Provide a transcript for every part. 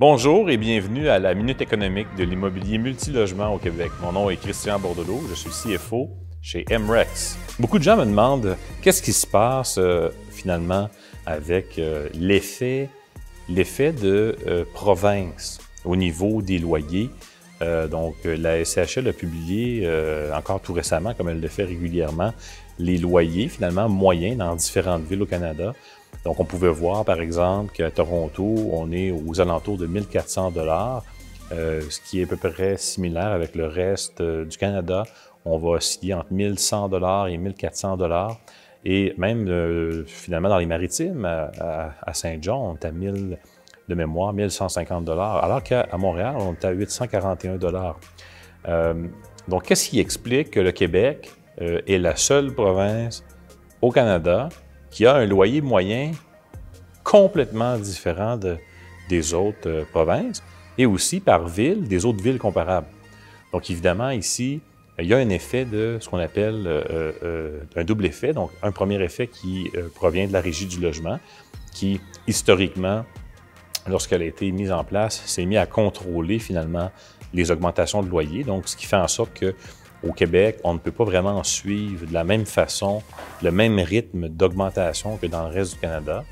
Bonjour et bienvenue à la Minute économique de l'immobilier multilogement au Québec. Mon nom est Christian Bordelot, je suis CFO chez MREX. Beaucoup de gens me demandent qu'est-ce qui se passe euh, finalement avec euh, l'effet, de euh, province au niveau des loyers? Donc, la SCHL a publié encore tout récemment, comme elle le fait régulièrement, les loyers finalement moyens dans différentes villes au Canada. Donc, on pouvait voir, par exemple, qu'à Toronto, on est aux alentours de 1400 dollars, euh, ce qui est à peu près similaire avec le reste euh, du Canada. On va osciller entre 1100 dollars et 1400 dollars. Et même, euh, finalement, dans les maritimes, à, Saint-Jean, on est à 1000 de mémoire, 1150 dollars, alors qu'à Montréal, on est à 841 dollars. donc, qu'est-ce qui explique que le Québec est la seule province au Canada qui a un loyer moyen complètement différent des autres euh, provinces et aussi par ville des autres villes comparables? Donc évidemment, ici, il y a un effet de ce qu'on appelle euh, euh, un double effet. Donc un premier effet qui provient de la régie du logement, qui historiquement, lorsqu'elle a été mise en place, s'est mis à contrôler finalement les augmentations de loyer. Donc ce qui fait en sorte que au Québec, on ne peut pas vraiment suivre de la même façon, le même rythme d'augmentation que dans le reste du Canada.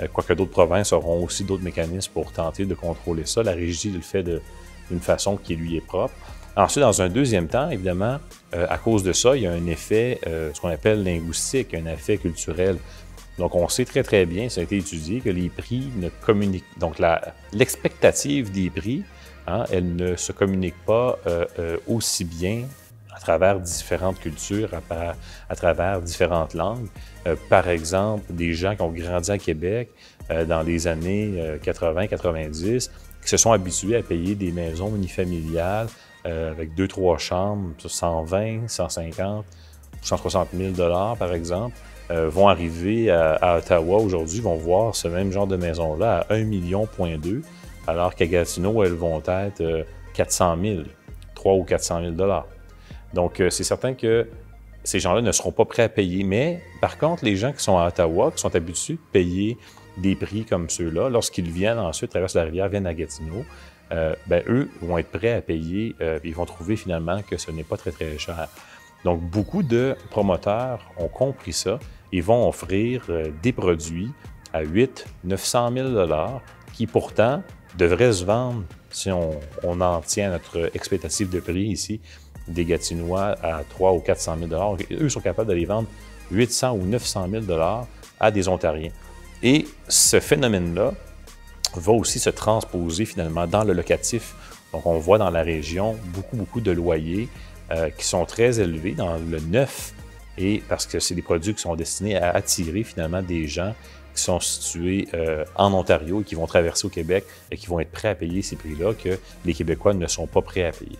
Euh, quoique d'autres provinces auront aussi d'autres mécanismes pour tenter de contrôler ça. La régie le fait d'une façon qui lui est propre. Ensuite, dans un deuxième temps, évidemment, euh, à cause de ça, il y a un effet, euh, ce qu'on appelle linguistique, un effet culturel. Donc, on sait très, très bien, ça a été étudié, que les prix ne communiquent. Donc, l'expectative des prix, hein, elle ne se communique pas aussi bien à travers différentes cultures, à, travers différentes langues. Euh, par exemple, des gens qui ont grandi à Québec euh, dans les années 80-90, euh, qui se sont habitués à payer des maisons unifamiliales avec deux, trois chambres, 120, 150, 160 000 dollars, par exemple, vont arriver à, Ottawa aujourd'hui, vont voir ce même genre de maison-là à 1 million, alors qu'à Gatineau, elles vont être 400 000, 3 ou 400 000 dollars. Donc, euh, c'est certain que ces gens-là ne seront pas prêts à payer. Mais par contre, les gens qui sont à Ottawa, qui sont habitués de payer des prix comme ceux-là, lorsqu'ils viennent ensuite, traversent la rivière, viennent à Gatineau, euh, ben, eux vont être prêts à payer, euh, ils vont trouver finalement que ce n'est pas très, très cher. Donc, beaucoup de promoteurs ont compris ça et vont offrir des produits à 8 900 000 qui pourtant devraient se vendre, si on, on en tient notre expectative de prix ici, des Gatinois à 300 ou 400 000 Eux sont capables de les vendre 800 ou 900 000 à des Ontariens. Et ce phénomène-là va aussi se transposer finalement dans le locatif. Donc, on voit dans la région beaucoup, beaucoup de loyers euh, qui sont très élevés dans le neuf, et parce que c'est des produits qui sont destinés à attirer finalement des gens qui sont situés euh, en Ontario et qui vont traverser au Québec et qui vont être prêts à payer ces prix-là que les Québécois ne sont pas prêts à payer.